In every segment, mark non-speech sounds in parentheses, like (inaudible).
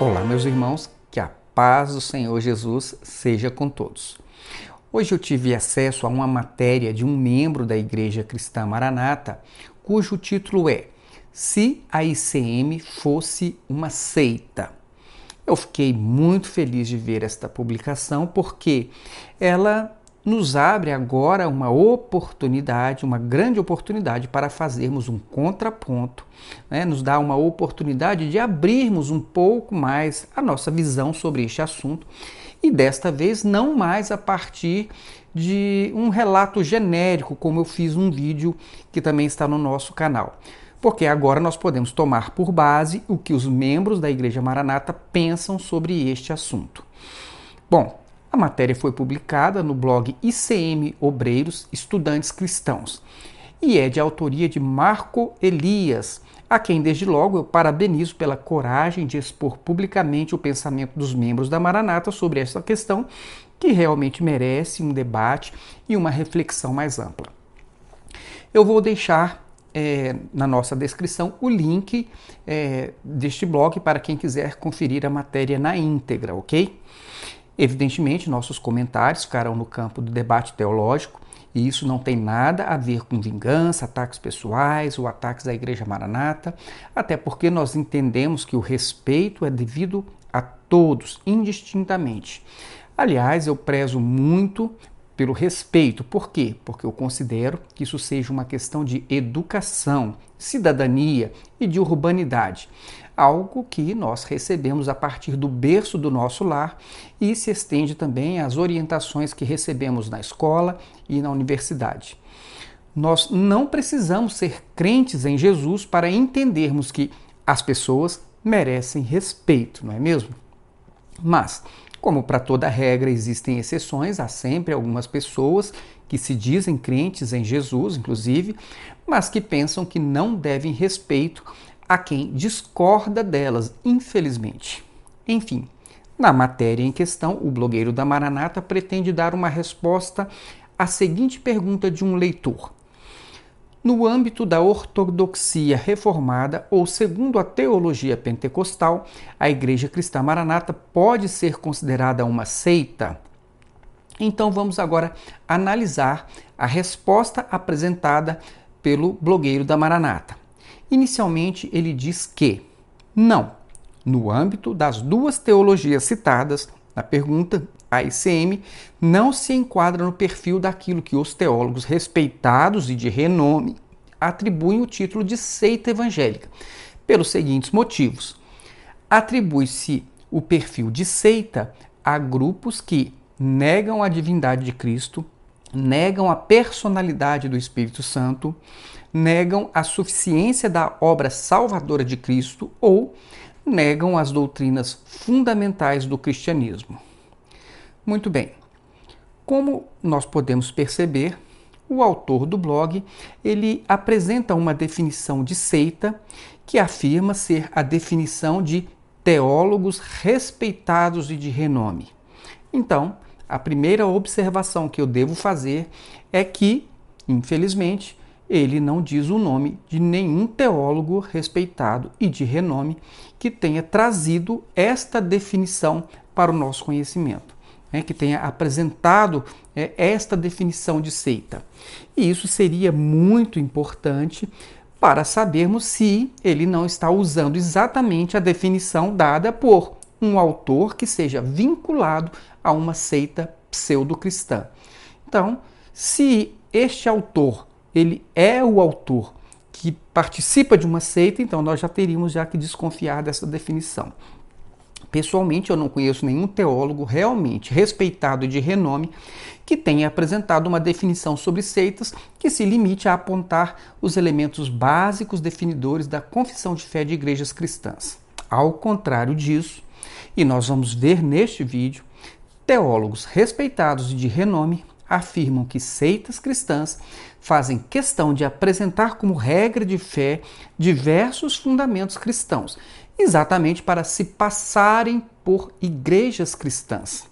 Olá, meus irmãos, que a paz do Senhor Jesus seja com todos. Hoje eu tive acesso a uma matéria de um membro da Igreja Cristã Maranata, cujo título é Se a ICM fosse uma seita. Eu fiquei muito feliz de ver esta publicação porque ela nos abre agora uma oportunidade, uma grande oportunidade para fazermos um contraponto, né? nos dá uma oportunidade de abrirmos um pouco mais a nossa visão sobre este assunto e desta vez não mais a partir de um relato genérico, como eu fiz um vídeo que também está no nosso canal. Porque agora nós podemos tomar por base o que os membros da Igreja Maranata pensam sobre este assunto. Bom, a matéria foi publicada no blog ICM Obreiros Estudantes Cristãos e é de autoria de Marco Elias, a quem desde logo eu parabenizo pela coragem de expor publicamente o pensamento dos membros da Maranata sobre essa questão que realmente merece um debate e uma reflexão mais ampla. Eu vou deixar é, na nossa descrição o link é, deste blog para quem quiser conferir a matéria na íntegra, ok? Evidentemente, nossos comentários ficarão no campo do debate teológico, e isso não tem nada a ver com vingança, ataques pessoais ou ataques à Igreja Maranata, até porque nós entendemos que o respeito é devido a todos, indistintamente. Aliás, eu prezo muito pelo respeito. Por quê? Porque eu considero que isso seja uma questão de educação, cidadania e de urbanidade algo que nós recebemos a partir do berço do nosso lar e se estende também às orientações que recebemos na escola e na universidade. Nós não precisamos ser crentes em Jesus para entendermos que as pessoas merecem respeito, não é mesmo? Mas, como para toda regra existem exceções, há sempre algumas pessoas que se dizem crentes em Jesus, inclusive, mas que pensam que não devem respeito a quem discorda delas, infelizmente. Enfim, na matéria em questão, o blogueiro da Maranata pretende dar uma resposta à seguinte pergunta de um leitor. No âmbito da ortodoxia reformada ou segundo a teologia pentecostal, a Igreja Cristã Maranata pode ser considerada uma seita? Então vamos agora analisar a resposta apresentada pelo blogueiro da Maranata. Inicialmente, ele diz que não, no âmbito das duas teologias citadas na pergunta, a ICM não se enquadra no perfil daquilo que os teólogos respeitados e de renome atribuem o título de seita evangélica, pelos seguintes motivos. Atribui-se o perfil de seita a grupos que negam a divindade de Cristo, negam a personalidade do Espírito Santo, negam a suficiência da obra salvadora de Cristo ou negam as doutrinas fundamentais do cristianismo. Muito bem. Como nós podemos perceber, o autor do blog, ele apresenta uma definição de seita que afirma ser a definição de teólogos respeitados e de renome. Então, a primeira observação que eu devo fazer é que, infelizmente, ele não diz o nome de nenhum teólogo respeitado e de renome que tenha trazido esta definição para o nosso conhecimento, né, que tenha apresentado é, esta definição de seita. E isso seria muito importante para sabermos se ele não está usando exatamente a definição dada por um autor que seja vinculado a uma seita pseudo-cristã. Então, se este autor ele é o autor que participa de uma seita, então nós já teríamos já que desconfiar dessa definição. Pessoalmente, eu não conheço nenhum teólogo realmente respeitado e de renome que tenha apresentado uma definição sobre seitas que se limite a apontar os elementos básicos definidores da confissão de fé de igrejas cristãs. Ao contrário disso, e nós vamos ver neste vídeo, teólogos respeitados e de renome afirmam que seitas cristãs fazem questão de apresentar como regra de fé diversos fundamentos cristãos, exatamente para se passarem por igrejas cristãs.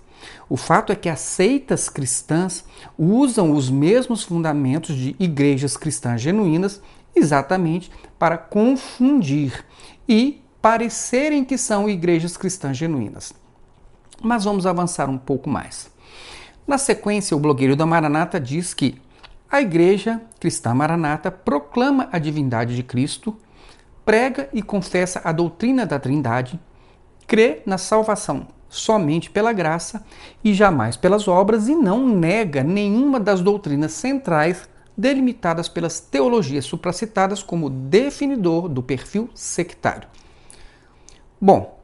O fato é que as seitas cristãs usam os mesmos fundamentos de igrejas cristãs genuínas exatamente para confundir e parecerem que são igrejas cristãs genuínas. Mas vamos avançar um pouco mais. Na sequência, o blogueiro da Maranata diz que a igreja cristã Maranata proclama a divindade de Cristo, prega e confessa a doutrina da Trindade, crê na salvação somente pela graça e jamais pelas obras e não nega nenhuma das doutrinas centrais delimitadas pelas teologias supracitadas como definidor do perfil sectário. Bom,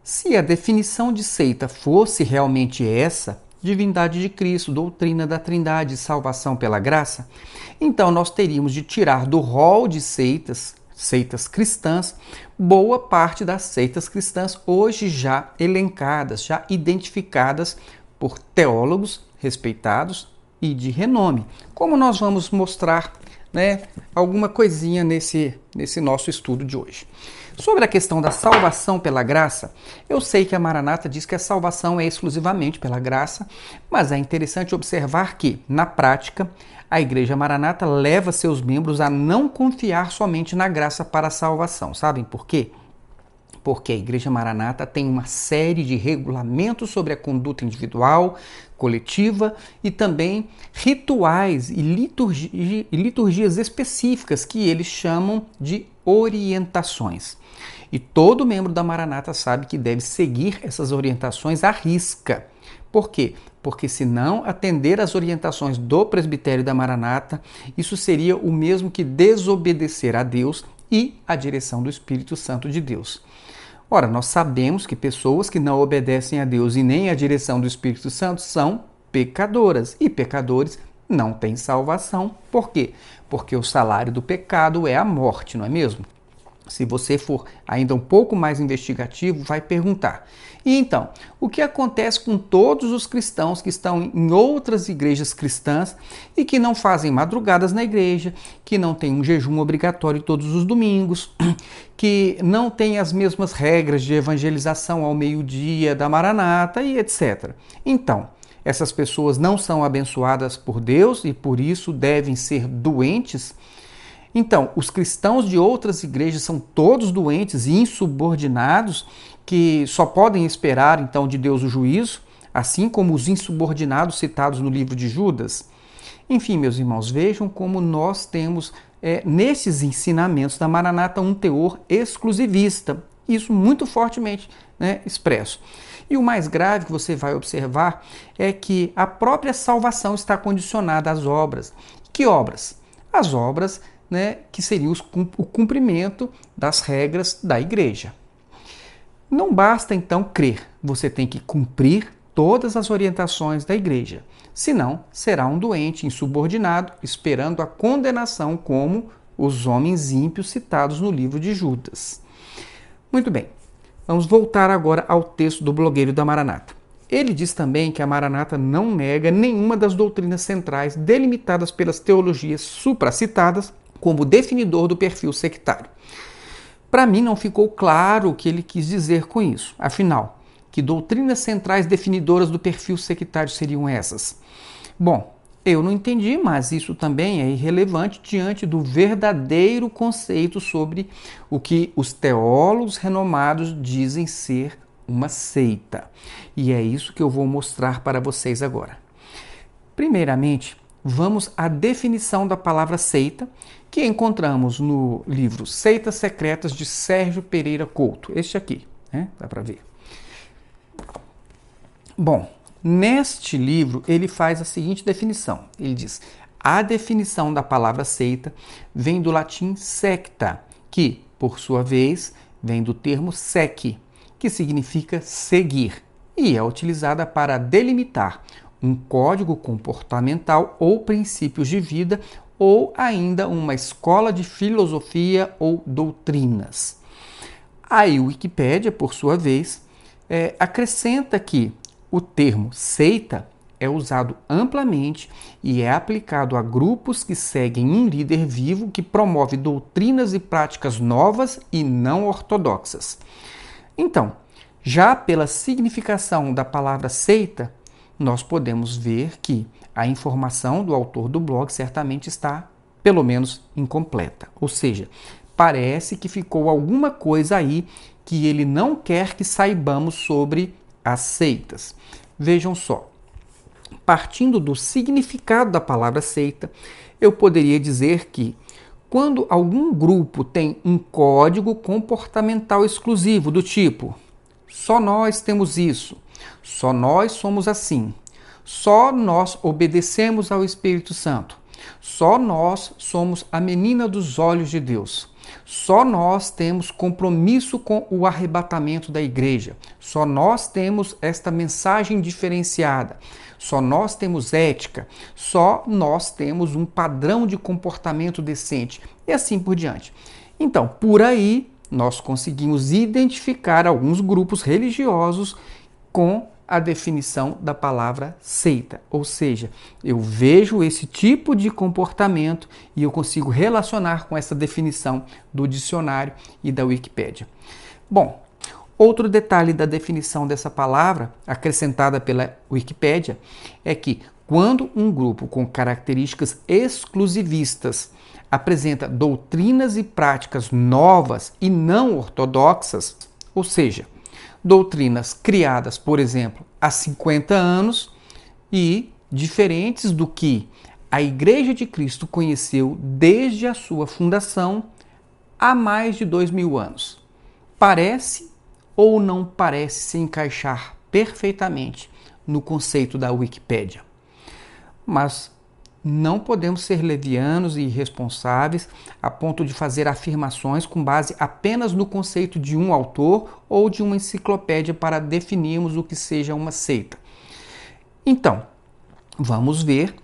se a definição de seita fosse realmente essa, divindade de Cristo, doutrina da Trindade, salvação pela graça, então nós teríamos de tirar do rol de seitas, seitas cristãs, boa parte das seitas cristãs hoje já elencadas, já identificadas por teólogos respeitados e de renome, como nós vamos mostrar né, alguma coisinha nesse, nesse nosso estudo de hoje. Sobre a questão da salvação pela graça, eu sei que a Maranata diz que a salvação é exclusivamente pela graça, mas é interessante observar que, na prática, a Igreja Maranata leva seus membros a não confiar somente na graça para a salvação. Sabem por quê? Porque a Igreja Maranata tem uma série de regulamentos sobre a conduta individual, coletiva e também rituais e, liturgia, e liturgias específicas que eles chamam de orientações. E todo membro da Maranata sabe que deve seguir essas orientações à risca. Por quê? Porque se não atender às orientações do presbitério da Maranata, isso seria o mesmo que desobedecer a Deus e à direção do Espírito Santo de Deus. Ora, nós sabemos que pessoas que não obedecem a Deus e nem à direção do Espírito Santo são pecadoras, e pecadores não têm salvação. Por quê? Porque o salário do pecado é a morte, não é mesmo? Se você for ainda um pouco mais investigativo, vai perguntar: e então, o que acontece com todos os cristãos que estão em outras igrejas cristãs e que não fazem madrugadas na igreja, que não têm um jejum obrigatório todos os domingos, (clears throat) que não têm as mesmas regras de evangelização ao meio-dia da Maranata e etc. Então, essas pessoas não são abençoadas por Deus e por isso devem ser doentes então, os cristãos de outras igrejas são todos doentes e insubordinados, que só podem esperar então de Deus o juízo, assim como os insubordinados citados no livro de Judas. Enfim, meus irmãos, vejam como nós temos é, nesses ensinamentos da Maranata um teor exclusivista, isso muito fortemente né, expresso. E o mais grave que você vai observar é que a própria salvação está condicionada às obras. Que obras? As obras né, que seria o cumprimento das regras da igreja. Não basta então crer, você tem que cumprir todas as orientações da igreja. Senão, será um doente insubordinado, esperando a condenação, como os homens ímpios citados no livro de Judas. Muito bem, vamos voltar agora ao texto do blogueiro da Maranata. Ele diz também que a Maranata não nega nenhuma das doutrinas centrais delimitadas pelas teologias supracitadas como definidor do perfil sectário. Para mim não ficou claro o que ele quis dizer com isso. Afinal, que doutrinas centrais definidoras do perfil sectário seriam essas? Bom, eu não entendi, mas isso também é irrelevante diante do verdadeiro conceito sobre o que os teólogos renomados dizem ser uma seita. E é isso que eu vou mostrar para vocês agora. Primeiramente, vamos à definição da palavra seita, que encontramos no livro Seitas Secretas de Sérgio Pereira Couto. Este aqui, né? dá para ver. Bom, neste livro ele faz a seguinte definição: ele diz, a definição da palavra seita vem do latim secta, que, por sua vez, vem do termo sec, que significa seguir, e é utilizada para delimitar um código comportamental ou princípios de vida ou ainda uma escola de filosofia ou doutrinas. A Wikipédia, por sua vez, é, acrescenta que o termo seita é usado amplamente e é aplicado a grupos que seguem um líder vivo que promove doutrinas e práticas novas e não ortodoxas. Então, já pela significação da palavra seita, nós podemos ver que a informação do autor do blog certamente está, pelo menos, incompleta. Ou seja, parece que ficou alguma coisa aí que ele não quer que saibamos sobre as seitas. Vejam só, partindo do significado da palavra seita, eu poderia dizer que quando algum grupo tem um código comportamental exclusivo do tipo só nós temos isso, só nós somos assim, só nós obedecemos ao Espírito Santo, só nós somos a menina dos olhos de Deus. Só nós temos compromisso com o arrebatamento da igreja. Só nós temos esta mensagem diferenciada. Só nós temos ética. Só nós temos um padrão de comportamento decente. E assim por diante. Então, por aí, nós conseguimos identificar alguns grupos religiosos com a definição da palavra seita. Ou seja, eu vejo esse tipo de comportamento e eu consigo relacionar com essa definição do dicionário e da Wikipédia. Bom, outro detalhe da definição dessa palavra, acrescentada pela Wikipédia, é que quando um grupo com características exclusivistas apresenta doutrinas e práticas novas e não ortodoxas, ou seja, doutrinas criadas, por exemplo, há 50 anos e diferentes do que a Igreja de Cristo conheceu desde a sua fundação há mais de dois mil anos. Parece ou não parece se encaixar perfeitamente no conceito da Wikipédia. Mas não podemos ser levianos e irresponsáveis a ponto de fazer afirmações com base apenas no conceito de um autor ou de uma enciclopédia para definirmos o que seja uma seita. Então, vamos ver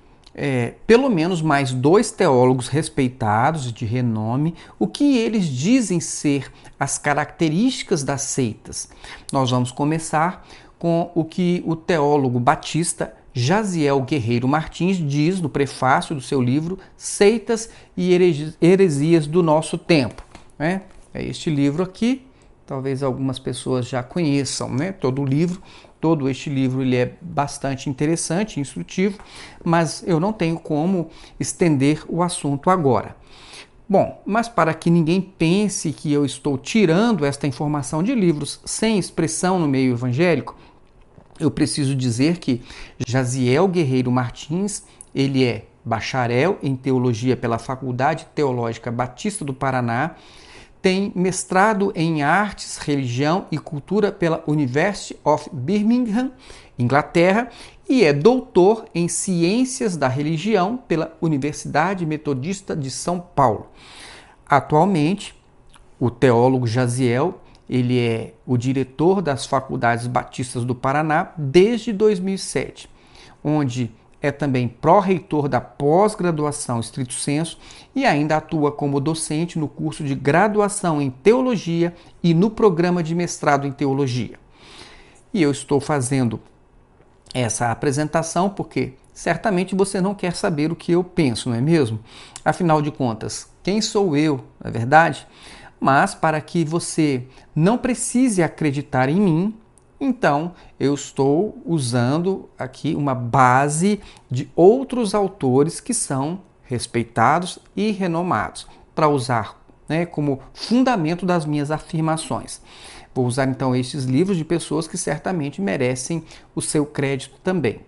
é, pelo menos mais dois teólogos respeitados de renome o que eles dizem ser as características das seitas. Nós vamos começar com o que o teólogo batista Jaziel Guerreiro Martins diz no prefácio do seu livro Seitas e Heresias do Nosso Tempo. Né? É este livro aqui, talvez algumas pessoas já conheçam né? todo o livro. Todo este livro ele é bastante interessante, instrutivo, mas eu não tenho como estender o assunto agora. Bom, mas para que ninguém pense que eu estou tirando esta informação de livros sem expressão no meio evangélico, eu preciso dizer que Jaziel Guerreiro Martins, ele é bacharel em teologia pela Faculdade Teológica Batista do Paraná, tem mestrado em artes, religião e cultura pela University of Birmingham, Inglaterra, e é doutor em ciências da religião pela Universidade Metodista de São Paulo. Atualmente, o teólogo Jaziel ele é o diretor das Faculdades Batistas do Paraná desde 2007, onde é também pró-reitor da pós-graduação estrito senso e ainda atua como docente no curso de graduação em teologia e no programa de mestrado em teologia. E eu estou fazendo essa apresentação porque certamente você não quer saber o que eu penso, não é mesmo? Afinal de contas, quem sou eu, não é verdade? Mas para que você não precise acreditar em mim, então eu estou usando aqui uma base de outros autores que são respeitados e renomados para usar né, como fundamento das minhas afirmações. Vou usar então estes livros de pessoas que certamente merecem o seu crédito também.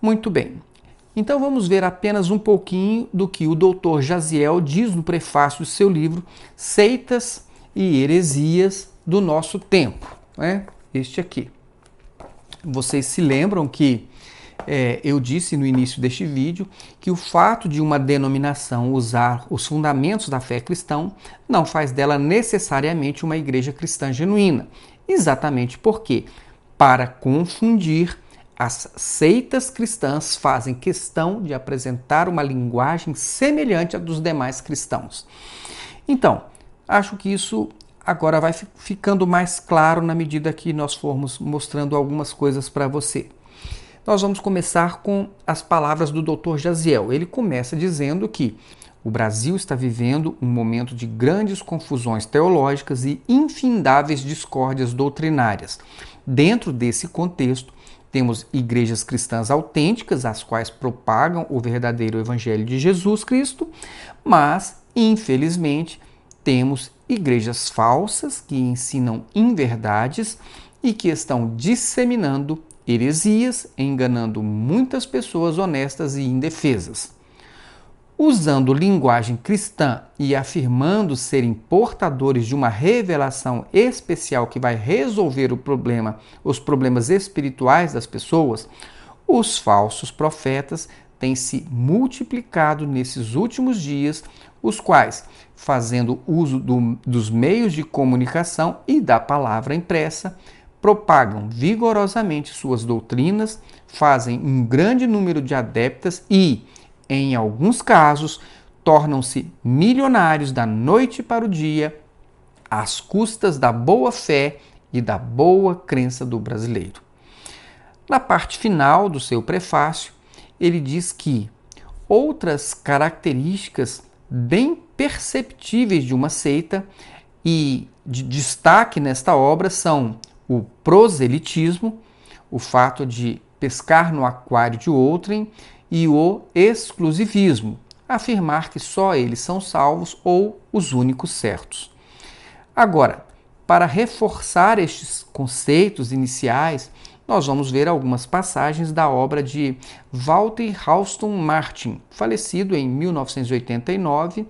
Muito bem. Então vamos ver apenas um pouquinho do que o Dr. Jaziel diz no prefácio do seu livro Seitas e Heresias do Nosso Tempo. Né? Este aqui. Vocês se lembram que é, eu disse no início deste vídeo que o fato de uma denominação usar os fundamentos da fé cristã não faz dela necessariamente uma igreja cristã genuína. Exatamente porque, para confundir as seitas cristãs fazem questão de apresentar uma linguagem semelhante à dos demais cristãos. Então, acho que isso agora vai ficando mais claro na medida que nós formos mostrando algumas coisas para você. Nós vamos começar com as palavras do Dr. Jaziel. Ele começa dizendo que o Brasil está vivendo um momento de grandes confusões teológicas e infindáveis discórdias doutrinárias. Dentro desse contexto, temos igrejas cristãs autênticas, as quais propagam o verdadeiro evangelho de Jesus Cristo, mas, infelizmente, temos igrejas falsas que ensinam inverdades e que estão disseminando heresias, enganando muitas pessoas honestas e indefesas. Usando linguagem cristã e afirmando serem portadores de uma revelação especial que vai resolver o problema, os problemas espirituais das pessoas, os falsos profetas têm se multiplicado nesses últimos dias, os quais, fazendo uso do, dos meios de comunicação e da palavra impressa, propagam vigorosamente suas doutrinas, fazem um grande número de adeptas e, em alguns casos, tornam-se milionários da noite para o dia, às custas da boa fé e da boa crença do brasileiro. Na parte final do seu prefácio, ele diz que outras características bem perceptíveis de uma seita e de destaque nesta obra são o proselitismo, o fato de pescar no aquário de outrem, e o exclusivismo, afirmar que só eles são salvos ou os únicos certos. Agora, para reforçar estes conceitos iniciais, nós vamos ver algumas passagens da obra de Walter Halston Martin, falecido em 1989,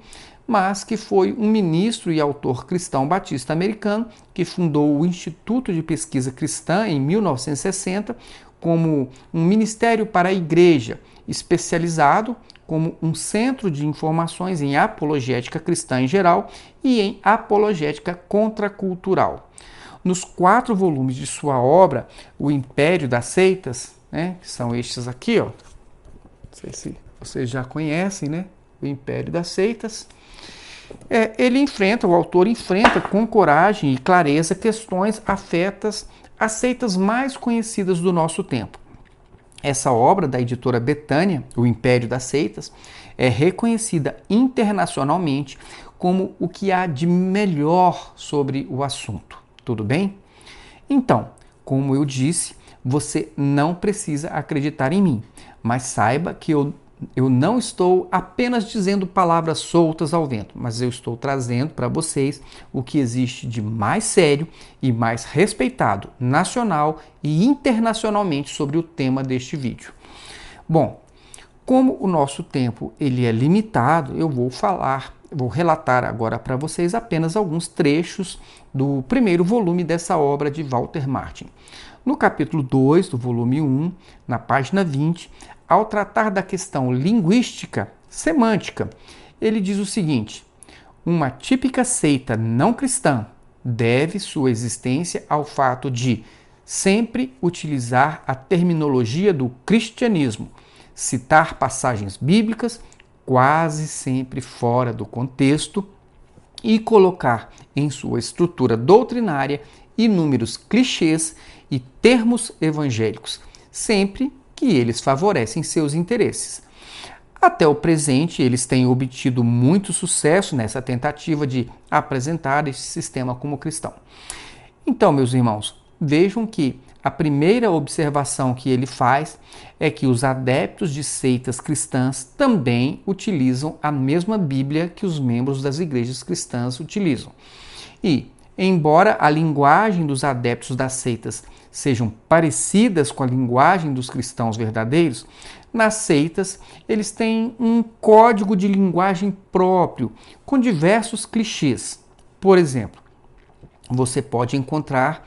mas que foi um ministro e autor cristão batista americano que fundou o Instituto de Pesquisa Cristã em 1960 como um ministério para a igreja, especializado como um centro de informações em apologética cristã em geral e em apologética contracultural nos quatro volumes de sua obra, O Império das Seitas, né, que são estes aqui, ó. Não sei se vocês já conhecem, né? O Império das Seitas. É, ele enfrenta, o autor enfrenta com coragem e clareza questões afetas às seitas mais conhecidas do nosso tempo. Essa obra da editora Betânia, O Império das Seitas, é reconhecida internacionalmente como o que há de melhor sobre o assunto. Tudo bem? Então, como eu disse, você não precisa acreditar em mim, mas saiba que eu, eu não estou apenas dizendo palavras soltas ao vento, mas eu estou trazendo para vocês o que existe de mais sério e mais respeitado nacional e internacionalmente sobre o tema deste vídeo. Bom, como o nosso tempo ele é limitado, eu vou falar Vou relatar agora para vocês apenas alguns trechos do primeiro volume dessa obra de Walter Martin. No capítulo 2 do volume 1, na página 20, ao tratar da questão linguística semântica, ele diz o seguinte: uma típica seita não cristã deve sua existência ao fato de sempre utilizar a terminologia do cristianismo, citar passagens bíblicas quase sempre fora do contexto e colocar em sua estrutura doutrinária inúmeros clichês e termos evangélicos, sempre que eles favorecem seus interesses. Até o presente, eles têm obtido muito sucesso nessa tentativa de apresentar este sistema como cristão. Então, meus irmãos, vejam que a primeira observação que ele faz é que os adeptos de seitas cristãs também utilizam a mesma Bíblia que os membros das igrejas cristãs utilizam. E, embora a linguagem dos adeptos das seitas sejam parecidas com a linguagem dos cristãos verdadeiros, nas seitas eles têm um código de linguagem próprio, com diversos clichês. Por exemplo, você pode encontrar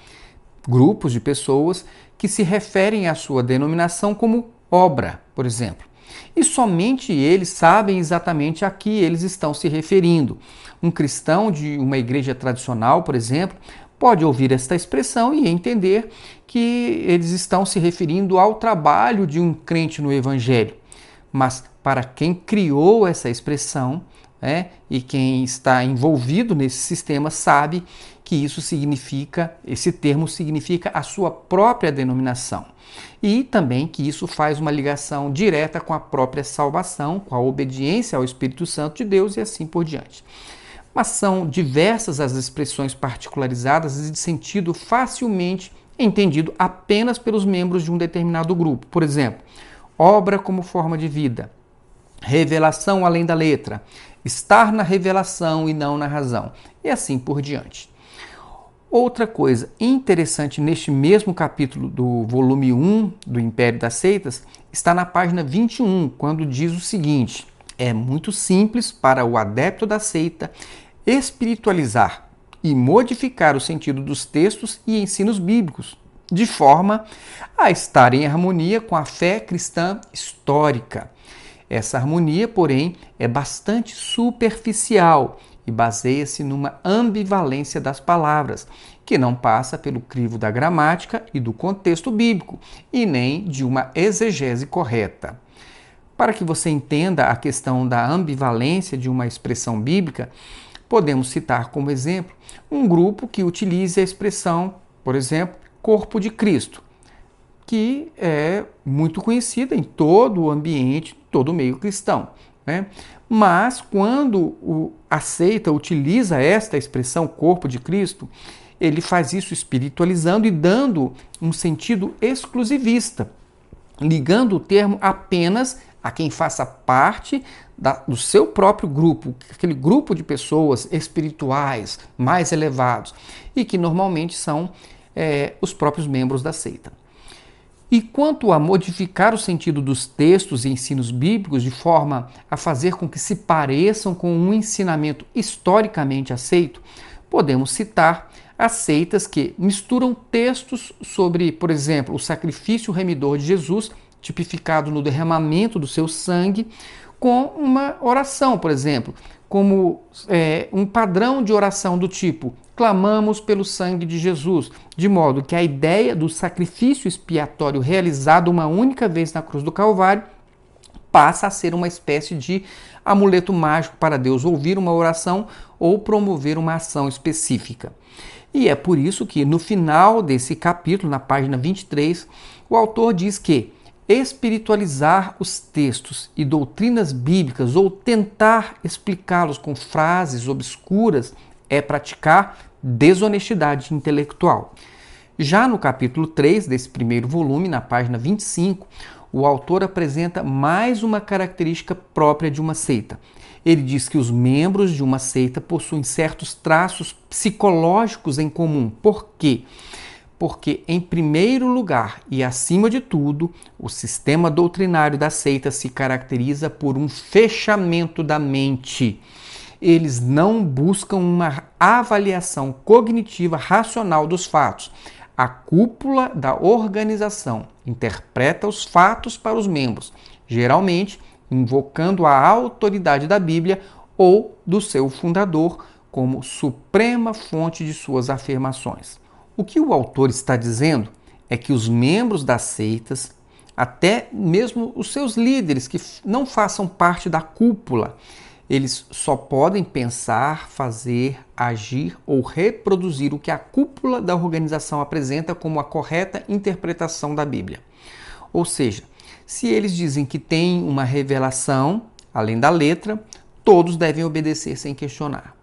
grupos de pessoas que se referem à sua denominação como obra, por exemplo. E somente eles sabem exatamente a que eles estão se referindo. Um cristão de uma igreja tradicional, por exemplo, pode ouvir esta expressão e entender que eles estão se referindo ao trabalho de um crente no Evangelho. Mas para quem criou essa expressão, né, e quem está envolvido nesse sistema sabe que isso significa, esse termo significa a sua própria denominação. E também que isso faz uma ligação direta com a própria salvação, com a obediência ao Espírito Santo de Deus e assim por diante. Mas são diversas as expressões particularizadas e de sentido facilmente entendido apenas pelos membros de um determinado grupo. Por exemplo, obra como forma de vida, revelação além da letra, estar na revelação e não na razão, e assim por diante. Outra coisa interessante neste mesmo capítulo do volume 1 do Império das Seitas está na página 21, quando diz o seguinte: é muito simples para o adepto da seita espiritualizar e modificar o sentido dos textos e ensinos bíblicos, de forma a estar em harmonia com a fé cristã histórica. Essa harmonia, porém, é bastante superficial e baseia-se numa ambivalência das palavras, que não passa pelo crivo da gramática e do contexto bíblico, e nem de uma exegese correta. Para que você entenda a questão da ambivalência de uma expressão bíblica, podemos citar como exemplo um grupo que utilize a expressão, por exemplo, corpo de Cristo, que é muito conhecida em todo o ambiente, todo o meio cristão. Né? Mas quando aceita, utiliza esta expressão corpo de Cristo, ele faz isso espiritualizando e dando um sentido exclusivista, ligando o termo apenas a quem faça parte da, do seu próprio grupo, aquele grupo de pessoas espirituais mais elevados e que normalmente são é, os próprios membros da seita. E quanto a modificar o sentido dos textos e ensinos bíblicos de forma a fazer com que se pareçam com um ensinamento historicamente aceito, podemos citar as seitas que misturam textos sobre, por exemplo, o sacrifício remidor de Jesus, tipificado no derramamento do seu sangue, com uma oração, por exemplo, como é, um padrão de oração do tipo: clamamos pelo sangue de Jesus, de modo que a ideia do sacrifício expiatório realizado uma única vez na cruz do Calvário passa a ser uma espécie de amuleto mágico para Deus ouvir uma oração ou promover uma ação específica. E é por isso que no final desse capítulo, na página 23, o autor diz que espiritualizar os textos e doutrinas bíblicas ou tentar explicá-los com frases obscuras é praticar desonestidade intelectual. Já no capítulo 3 desse primeiro volume, na página 25, o autor apresenta mais uma característica própria de uma seita. Ele diz que os membros de uma seita possuem certos traços psicológicos em comum. Por quê? Porque, em primeiro lugar e acima de tudo, o sistema doutrinário da seita se caracteriza por um fechamento da mente eles não buscam uma avaliação cognitiva racional dos fatos. A cúpula da organização interpreta os fatos para os membros, geralmente invocando a autoridade da Bíblia ou do seu fundador como suprema fonte de suas afirmações. O que o autor está dizendo é que os membros das seitas, até mesmo os seus líderes que não façam parte da cúpula, eles só podem pensar, fazer, agir ou reproduzir o que a cúpula da organização apresenta como a correta interpretação da Bíblia. Ou seja, se eles dizem que tem uma revelação, além da letra, todos devem obedecer sem questionar.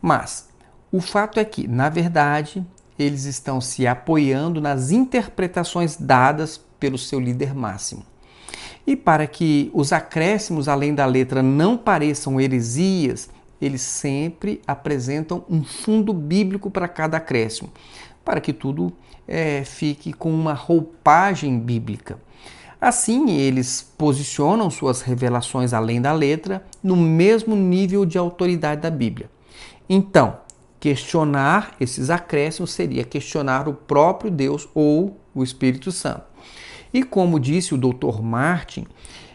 Mas o fato é que, na verdade, eles estão se apoiando nas interpretações dadas pelo seu líder máximo. E para que os acréscimos além da letra não pareçam heresias, eles sempre apresentam um fundo bíblico para cada acréscimo, para que tudo é, fique com uma roupagem bíblica. Assim, eles posicionam suas revelações além da letra no mesmo nível de autoridade da Bíblia. Então, questionar esses acréscimos seria questionar o próprio Deus ou o Espírito Santo. E como disse o Dr. Martin,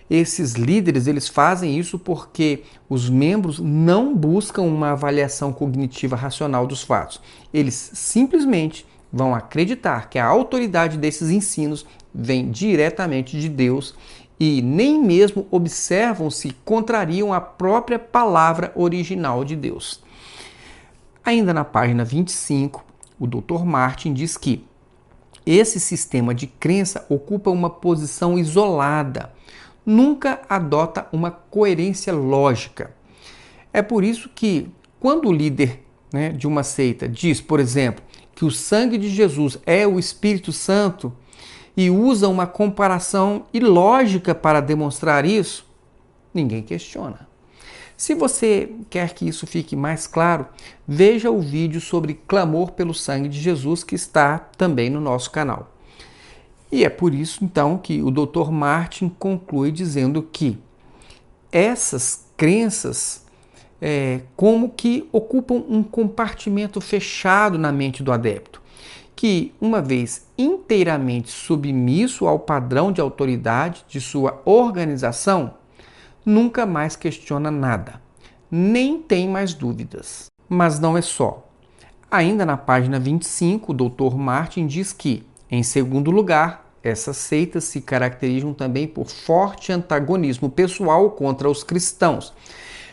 esses líderes eles fazem isso porque os membros não buscam uma avaliação cognitiva racional dos fatos. Eles simplesmente vão acreditar que a autoridade desses ensinos vem diretamente de Deus e nem mesmo observam se contrariam a própria palavra original de Deus. Ainda na página 25, o Dr. Martin diz que esse sistema de crença ocupa uma posição isolada, nunca adota uma coerência lógica. É por isso que, quando o líder né, de uma seita diz, por exemplo, que o sangue de Jesus é o Espírito Santo e usa uma comparação ilógica para demonstrar isso, ninguém questiona. Se você quer que isso fique mais claro, veja o vídeo sobre clamor pelo sangue de Jesus que está também no nosso canal. E é por isso então que o Dr. Martin conclui dizendo que essas crenças é, como que ocupam um compartimento fechado na mente do adepto, que, uma vez inteiramente submisso ao padrão de autoridade de sua organização, nunca mais questiona nada, nem tem mais dúvidas. Mas não é só. Ainda na página 25, o Dr. Martin diz que, em segundo lugar, essas seitas se caracterizam também por forte antagonismo pessoal contra os cristãos,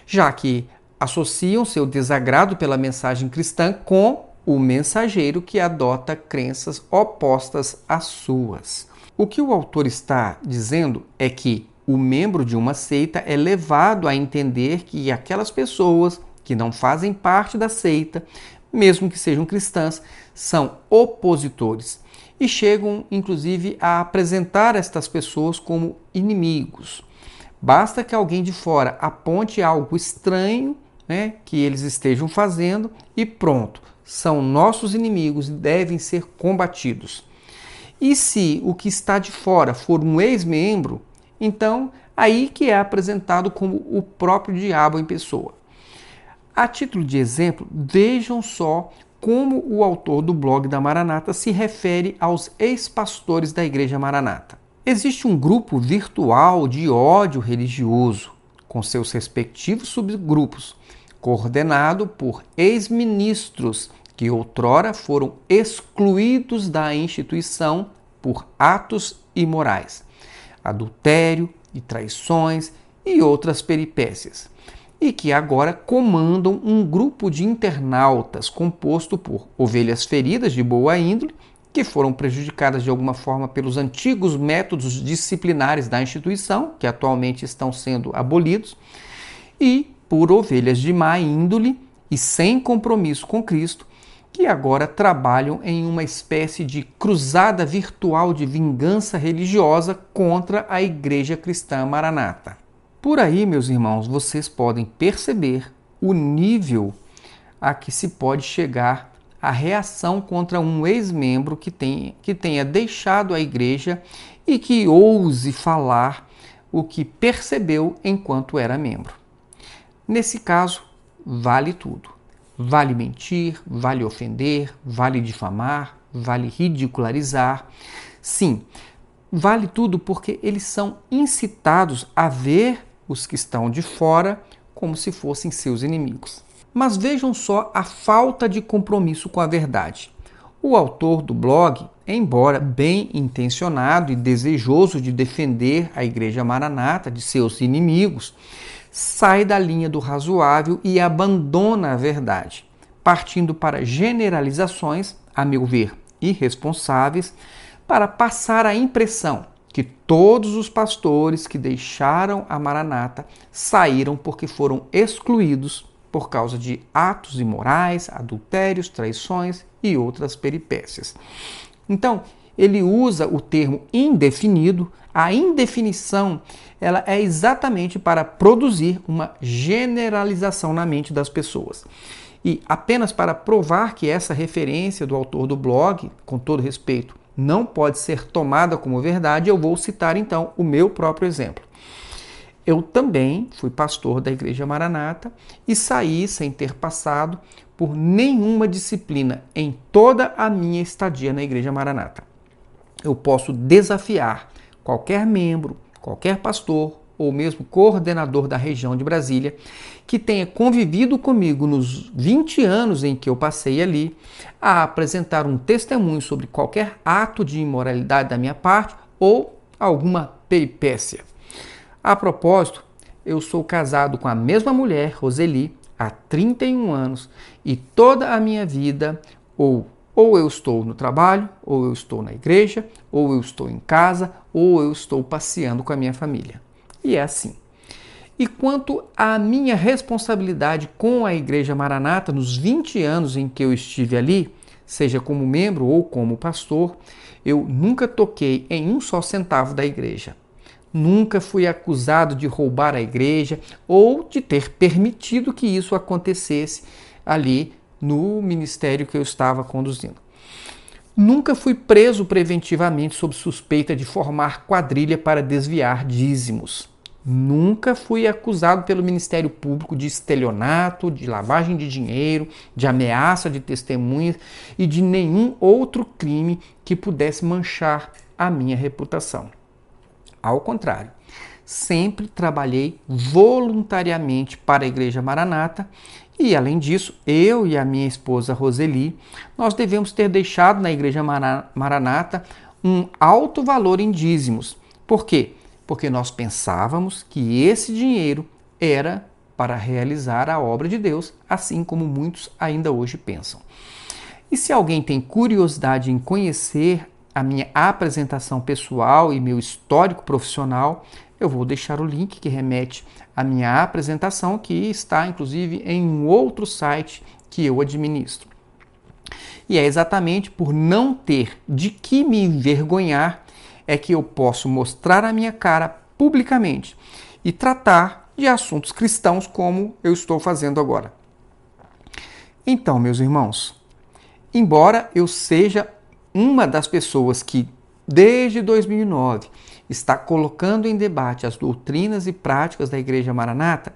já que associam seu desagrado pela mensagem cristã com o mensageiro que adota crenças opostas às suas. O que o autor está dizendo é que o membro de uma seita é levado a entender que aquelas pessoas que não fazem parte da seita, mesmo que sejam cristãs, são opositores e chegam inclusive a apresentar estas pessoas como inimigos. Basta que alguém de fora aponte algo estranho né, que eles estejam fazendo e pronto, são nossos inimigos e devem ser combatidos. E se o que está de fora for um ex-membro, então, aí que é apresentado como o próprio diabo em pessoa. A título de exemplo, vejam só como o autor do blog da Maranata se refere aos ex-pastores da Igreja Maranata. Existe um grupo virtual de ódio religioso, com seus respectivos subgrupos, coordenado por ex-ministros que outrora foram excluídos da instituição por atos imorais adultério e traições e outras peripécias, e que agora comandam um grupo de internautas composto por ovelhas feridas de boa índole que foram prejudicadas de alguma forma pelos antigos métodos disciplinares da instituição, que atualmente estão sendo abolidos, e por ovelhas de má índole e sem compromisso com Cristo, que agora trabalham em uma espécie de cruzada virtual de vingança religiosa contra a Igreja Cristã Maranata. Por aí, meus irmãos, vocês podem perceber o nível a que se pode chegar a reação contra um ex-membro que tenha, que tenha deixado a igreja e que ouse falar o que percebeu enquanto era membro. Nesse caso, vale tudo. Vale mentir, vale ofender, vale difamar, vale ridicularizar. Sim, vale tudo porque eles são incitados a ver os que estão de fora como se fossem seus inimigos. Mas vejam só a falta de compromisso com a verdade. O autor do blog, embora bem intencionado e desejoso de defender a Igreja Maranata de seus inimigos, sai da linha do razoável e abandona a verdade, partindo para generalizações, a meu ver, irresponsáveis, para passar a impressão que todos os pastores que deixaram a Maranata saíram porque foram excluídos por causa de atos imorais, adultérios, traições e outras peripécias. Então, ele usa o termo indefinido. A indefinição ela é exatamente para produzir uma generalização na mente das pessoas. E apenas para provar que essa referência do autor do blog, com todo respeito, não pode ser tomada como verdade, eu vou citar então o meu próprio exemplo. Eu também fui pastor da Igreja Maranata e saí sem ter passado por nenhuma disciplina em toda a minha estadia na Igreja Maranata eu posso desafiar qualquer membro, qualquer pastor ou mesmo coordenador da região de Brasília que tenha convivido comigo nos 20 anos em que eu passei ali a apresentar um testemunho sobre qualquer ato de imoralidade da minha parte ou alguma peripécia. A propósito, eu sou casado com a mesma mulher, Roseli, há 31 anos e toda a minha vida ou ou eu estou no trabalho, ou eu estou na igreja, ou eu estou em casa, ou eu estou passeando com a minha família. E é assim. E quanto à minha responsabilidade com a Igreja Maranata nos 20 anos em que eu estive ali, seja como membro ou como pastor, eu nunca toquei em um só centavo da igreja. nunca fui acusado de roubar a igreja ou de ter permitido que isso acontecesse ali no ministério que eu estava conduzindo. Nunca fui preso preventivamente sob suspeita de formar quadrilha para desviar dízimos. Nunca fui acusado pelo Ministério Público de estelionato, de lavagem de dinheiro, de ameaça de testemunhas e de nenhum outro crime que pudesse manchar a minha reputação. Ao contrário, sempre trabalhei voluntariamente para a Igreja Maranata e, além disso, eu e a minha esposa Roseli, nós devemos ter deixado na Igreja Maranata um alto valor em dízimos. Por quê? Porque nós pensávamos que esse dinheiro era para realizar a obra de Deus, assim como muitos ainda hoje pensam. E se alguém tem curiosidade em conhecer a minha apresentação pessoal e meu histórico profissional, eu vou deixar o link que remete à minha apresentação, que está inclusive em um outro site que eu administro. E é exatamente por não ter de que me envergonhar é que eu posso mostrar a minha cara publicamente e tratar de assuntos cristãos como eu estou fazendo agora. Então, meus irmãos, embora eu seja uma das pessoas que, desde 2009, está colocando em debate as doutrinas e práticas da Igreja Maranata,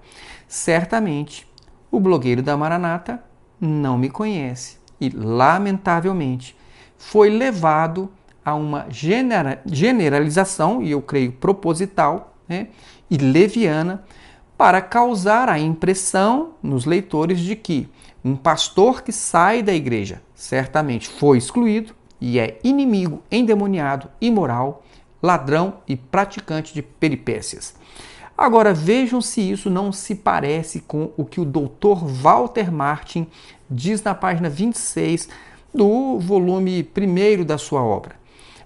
certamente o blogueiro da Maranata não me conhece e, lamentavelmente, foi levado a uma generalização, e eu creio proposital né, e leviana, para causar a impressão nos leitores de que um pastor que sai da igreja certamente foi excluído e é inimigo, endemoniado, imoral, ladrão e praticante de peripécias. Agora vejam se isso não se parece com o que o Dr. Walter Martin diz na página 26 do volume 1 da sua obra.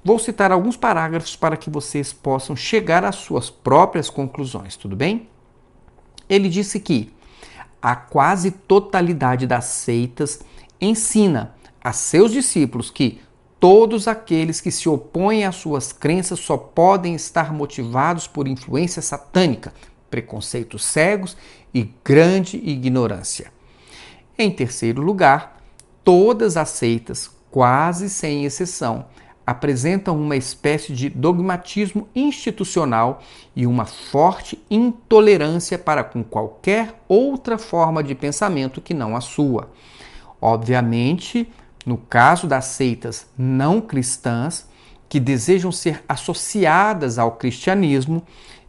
Vou citar alguns parágrafos para que vocês possam chegar às suas próprias conclusões, tudo bem? Ele disse que a quase totalidade das seitas ensina a seus discípulos que Todos aqueles que se opõem às suas crenças só podem estar motivados por influência satânica, preconceitos cegos e grande ignorância. Em terceiro lugar, todas as seitas, quase sem exceção, apresentam uma espécie de dogmatismo institucional e uma forte intolerância para com qualquer outra forma de pensamento que não a sua. Obviamente, no caso das seitas não cristãs, que desejam ser associadas ao cristianismo,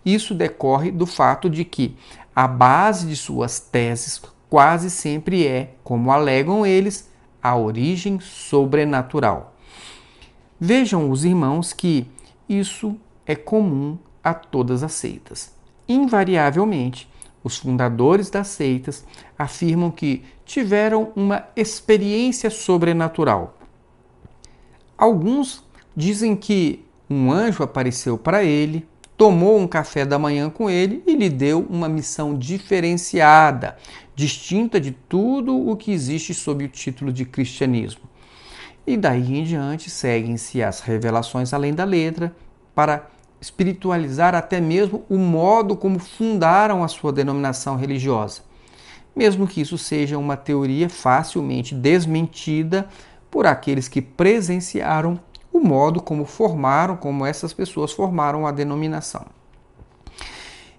isso decorre do fato de que a base de suas teses quase sempre é, como alegam eles, a origem sobrenatural. Vejam os irmãos que isso é comum a todas as seitas. Invariavelmente, os fundadores das seitas afirmam que tiveram uma experiência sobrenatural. Alguns dizem que um anjo apareceu para ele, tomou um café da manhã com ele e lhe deu uma missão diferenciada, distinta de tudo o que existe sob o título de cristianismo. E daí em diante seguem-se as revelações além da letra para espiritualizar até mesmo o modo como fundaram a sua denominação religiosa, mesmo que isso seja uma teoria facilmente desmentida por aqueles que presenciaram o modo como formaram, como essas pessoas formaram a denominação.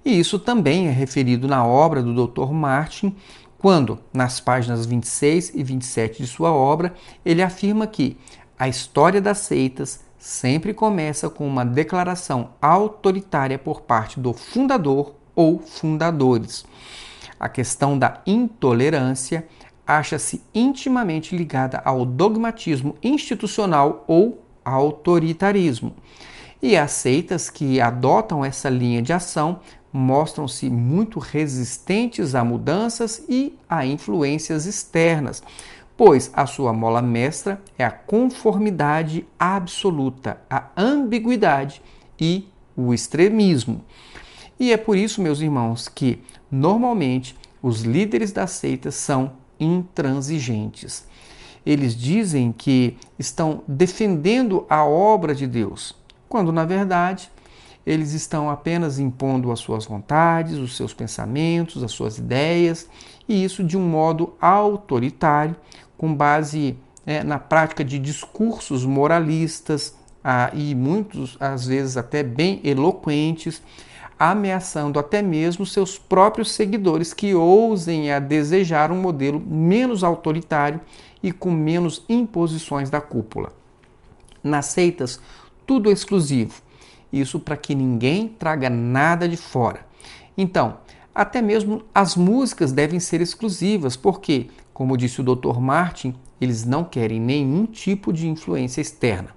E isso também é referido na obra do Dr. Martin, quando, nas páginas 26 e 27 de sua obra, ele afirma que a história das seitas sempre começa com uma declaração autoritária por parte do fundador ou fundadores. A questão da intolerância acha-se intimamente ligada ao dogmatismo institucional ou autoritarismo. E as seitas que adotam essa linha de ação mostram-se muito resistentes a mudanças e a influências externas, pois a sua mola mestra é a conformidade absoluta, a ambiguidade e o extremismo. E é por isso, meus irmãos, que normalmente os líderes das seitas são intransigentes. Eles dizem que estão defendendo a obra de Deus, quando na verdade eles estão apenas impondo as suas vontades, os seus pensamentos, as suas ideias, e isso de um modo autoritário, com base é, na prática de discursos moralistas ah, e muitos, às vezes, até bem eloquentes, ameaçando até mesmo seus próprios seguidores que ousem a desejar um modelo menos autoritário e com menos imposições da cúpula. Nas seitas, tudo é exclusivo. Isso para que ninguém traga nada de fora. Então, até mesmo as músicas devem ser exclusivas, porque, como disse o Dr. Martin, eles não querem nenhum tipo de influência externa.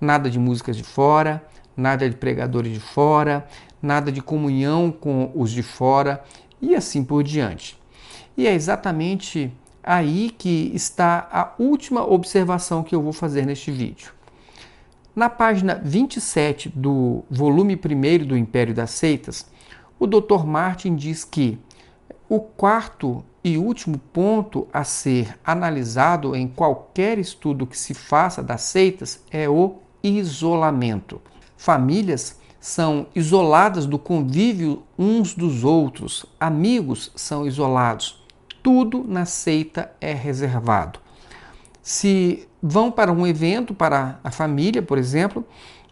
Nada de músicas de fora, nada de pregadores de fora, nada de comunhão com os de fora e assim por diante. E é exatamente aí que está a última observação que eu vou fazer neste vídeo. Na página 27 do volume 1 do Império das Seitas, o Dr. Martin diz que o quarto e último ponto a ser analisado em qualquer estudo que se faça das seitas é o isolamento. Famílias são isoladas do convívio uns dos outros, amigos são isolados. Tudo na seita é reservado. Se vão para um evento para a família, por exemplo,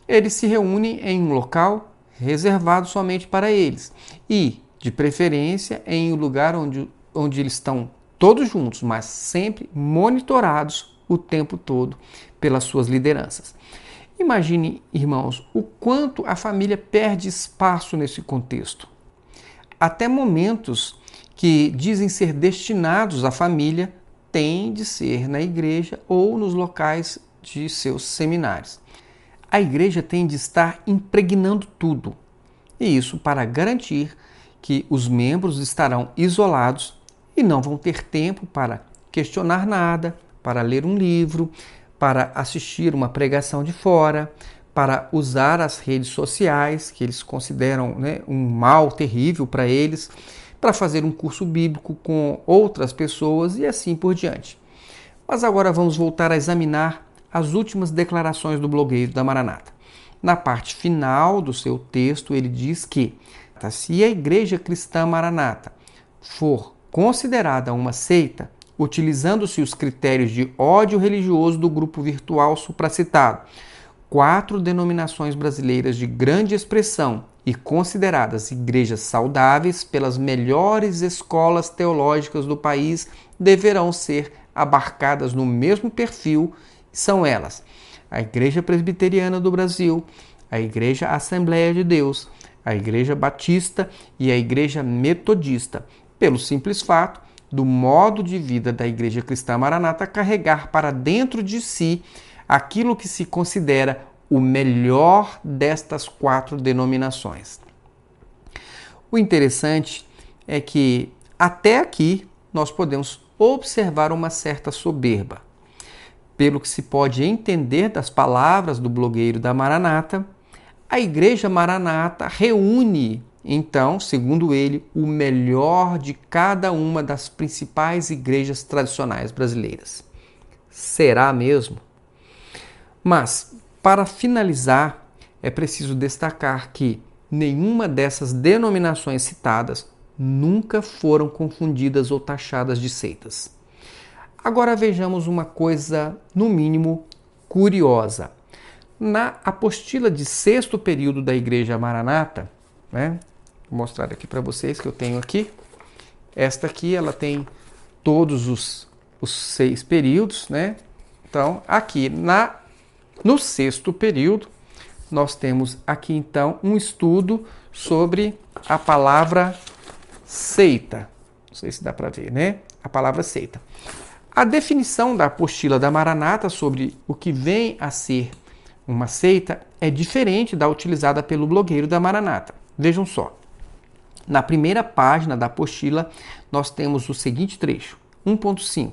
eles se reúnem em um local reservado somente para eles e, de preferência, em um lugar onde, onde eles estão todos juntos, mas sempre monitorados o tempo todo pelas suas lideranças. Imagine, irmãos, o quanto a família perde espaço nesse contexto. Até momentos que dizem ser destinados à família têm de ser na igreja ou nos locais de seus seminários. A igreja tem de estar impregnando tudo, e isso para garantir que os membros estarão isolados e não vão ter tempo para questionar nada, para ler um livro, para assistir uma pregação de fora, para usar as redes sociais, que eles consideram né, um mal terrível para eles, para fazer um curso bíblico com outras pessoas e assim por diante. Mas agora vamos voltar a examinar as últimas declarações do blogueiro da Maranata. Na parte final do seu texto, ele diz que se a Igreja Cristã Maranata for considerada uma seita, utilizando-se os critérios de ódio religioso do grupo virtual supracitado. Quatro denominações brasileiras de grande expressão e consideradas igrejas saudáveis pelas melhores escolas teológicas do país deverão ser abarcadas no mesmo perfil, são elas: a Igreja Presbiteriana do Brasil, a Igreja Assembleia de Deus, a Igreja Batista e a Igreja Metodista, pelo simples fato do modo de vida da Igreja Cristã Maranata carregar para dentro de si aquilo que se considera o melhor destas quatro denominações. O interessante é que até aqui nós podemos observar uma certa soberba. Pelo que se pode entender das palavras do blogueiro da Maranata, a Igreja Maranata reúne então, segundo ele, o melhor de cada uma das principais igrejas tradicionais brasileiras. Será mesmo? Mas, para finalizar, é preciso destacar que nenhuma dessas denominações citadas nunca foram confundidas ou taxadas de seitas. Agora vejamos uma coisa, no mínimo, curiosa. Na apostila de sexto período da Igreja Maranata, né, Mostrar aqui para vocês que eu tenho aqui. Esta aqui, ela tem todos os, os seis períodos, né? Então, aqui na no sexto período, nós temos aqui então um estudo sobre a palavra seita. Não sei se dá para ver, né? A palavra seita. A definição da apostila da Maranata sobre o que vem a ser uma seita é diferente da utilizada pelo blogueiro da Maranata. Vejam só. Na primeira página da apostila, nós temos o seguinte trecho: 1.5.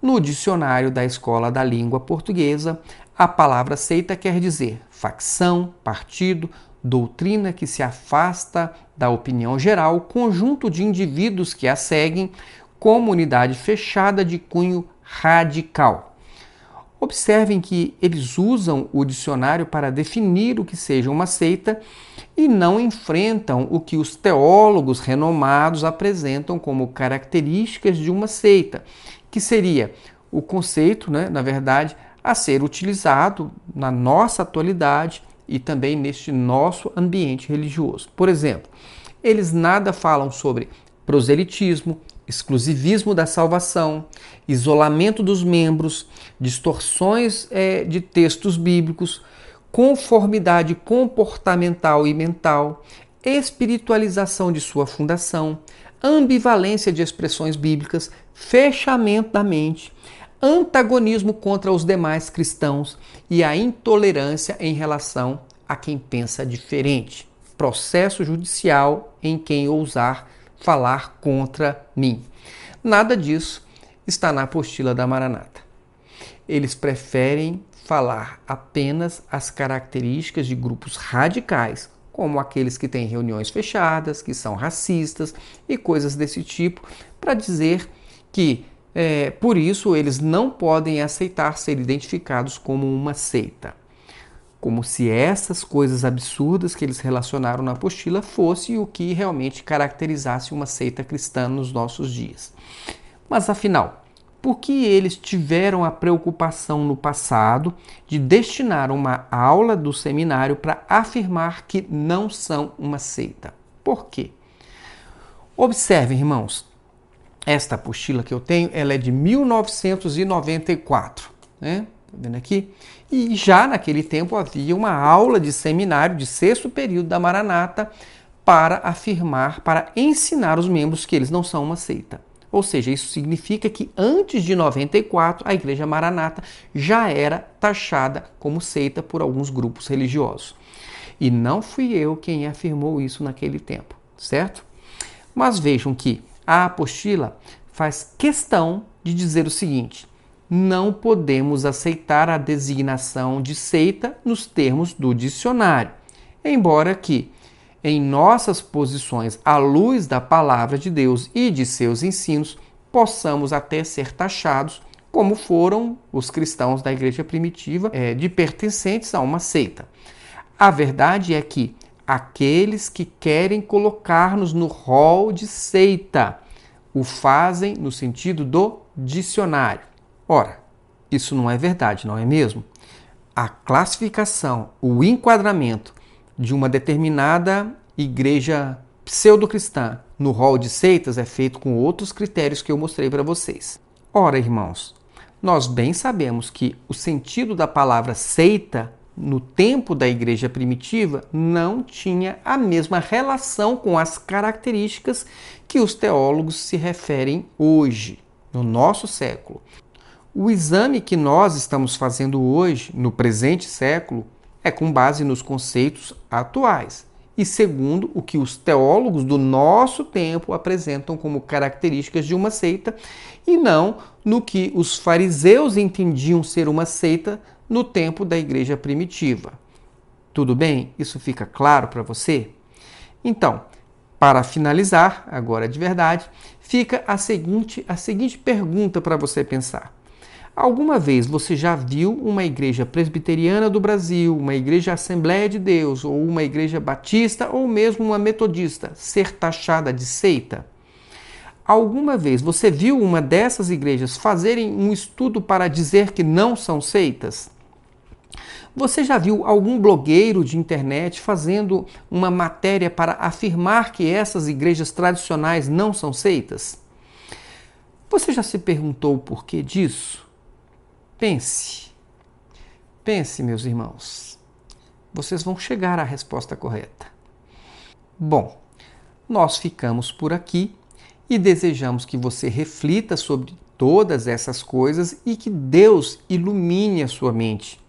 No dicionário da Escola da Língua Portuguesa, a palavra seita quer dizer facção, partido, doutrina que se afasta da opinião geral, conjunto de indivíduos que a seguem, comunidade fechada de cunho radical. Observem que eles usam o dicionário para definir o que seja uma seita e não enfrentam o que os teólogos renomados apresentam como características de uma seita, que seria o conceito, né, na verdade, a ser utilizado na nossa atualidade e também neste nosso ambiente religioso. Por exemplo, eles nada falam sobre proselitismo, exclusivismo da salvação, isolamento dos membros, distorções é, de textos bíblicos, conformidade comportamental e mental, espiritualização de sua fundação, ambivalência de expressões bíblicas, fechamento da mente, antagonismo contra os demais cristãos e a intolerância em relação a quem pensa diferente. Processo judicial em quem ousar falar contra mim. Nada disso está na apostila da Maranata. Eles preferem falar apenas as características de grupos radicais, como aqueles que têm reuniões fechadas, que são racistas e coisas desse tipo, para dizer que é, por isso eles não podem aceitar ser identificados como uma seita. Como se essas coisas absurdas que eles relacionaram na apostila fosse o que realmente caracterizasse uma seita cristã nos nossos dias. Mas afinal, por que eles tiveram a preocupação no passado de destinar uma aula do seminário para afirmar que não são uma seita. Por quê? Observem, irmãos, esta apostila que eu tenho, ela é de 1994, né? Tá vendo aqui? E já naquele tempo havia uma aula de seminário de sexto período da Maranata para afirmar, para ensinar os membros que eles não são uma seita. Ou seja, isso significa que antes de 94 a Igreja Maranata já era taxada como seita por alguns grupos religiosos. E não fui eu quem afirmou isso naquele tempo, certo? Mas vejam que a apostila faz questão de dizer o seguinte: não podemos aceitar a designação de seita nos termos do dicionário, embora que em nossas posições à luz da palavra de Deus e de seus ensinos, possamos até ser taxados, como foram os cristãos da igreja primitiva, é, de pertencentes a uma seita. A verdade é que aqueles que querem colocar-nos no rol de seita o fazem no sentido do dicionário. Ora, isso não é verdade, não é mesmo? A classificação, o enquadramento de uma determinada igreja pseudo-cristã no rol de seitas é feito com outros critérios que eu mostrei para vocês. Ora, irmãos, nós bem sabemos que o sentido da palavra seita no tempo da igreja primitiva não tinha a mesma relação com as características que os teólogos se referem hoje, no nosso século. O exame que nós estamos fazendo hoje, no presente século, é com base nos conceitos atuais e segundo o que os teólogos do nosso tempo apresentam como características de uma seita e não no que os fariseus entendiam ser uma seita no tempo da igreja primitiva. Tudo bem? Isso fica claro para você? Então, para finalizar, agora de verdade, fica a seguinte, a seguinte pergunta para você pensar. Alguma vez você já viu uma igreja presbiteriana do Brasil, uma igreja Assembleia de Deus, ou uma igreja batista, ou mesmo uma metodista ser taxada de seita? Alguma vez você viu uma dessas igrejas fazerem um estudo para dizer que não são seitas? Você já viu algum blogueiro de internet fazendo uma matéria para afirmar que essas igrejas tradicionais não são seitas? Você já se perguntou o porquê disso? Pense. Pense, meus irmãos. Vocês vão chegar à resposta correta. Bom, nós ficamos por aqui e desejamos que você reflita sobre todas essas coisas e que Deus ilumine a sua mente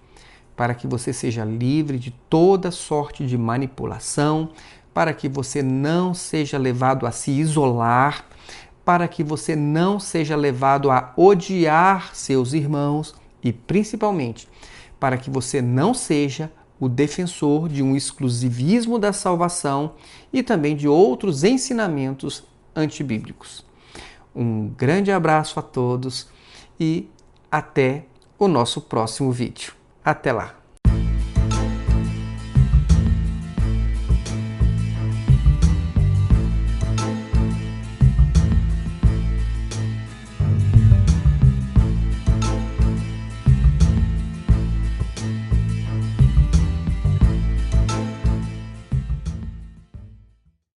para que você seja livre de toda sorte de manipulação, para que você não seja levado a se isolar, para que você não seja levado a odiar seus irmãos e, principalmente, para que você não seja o defensor de um exclusivismo da salvação e também de outros ensinamentos antibíblicos. Um grande abraço a todos e até o nosso próximo vídeo. Até lá!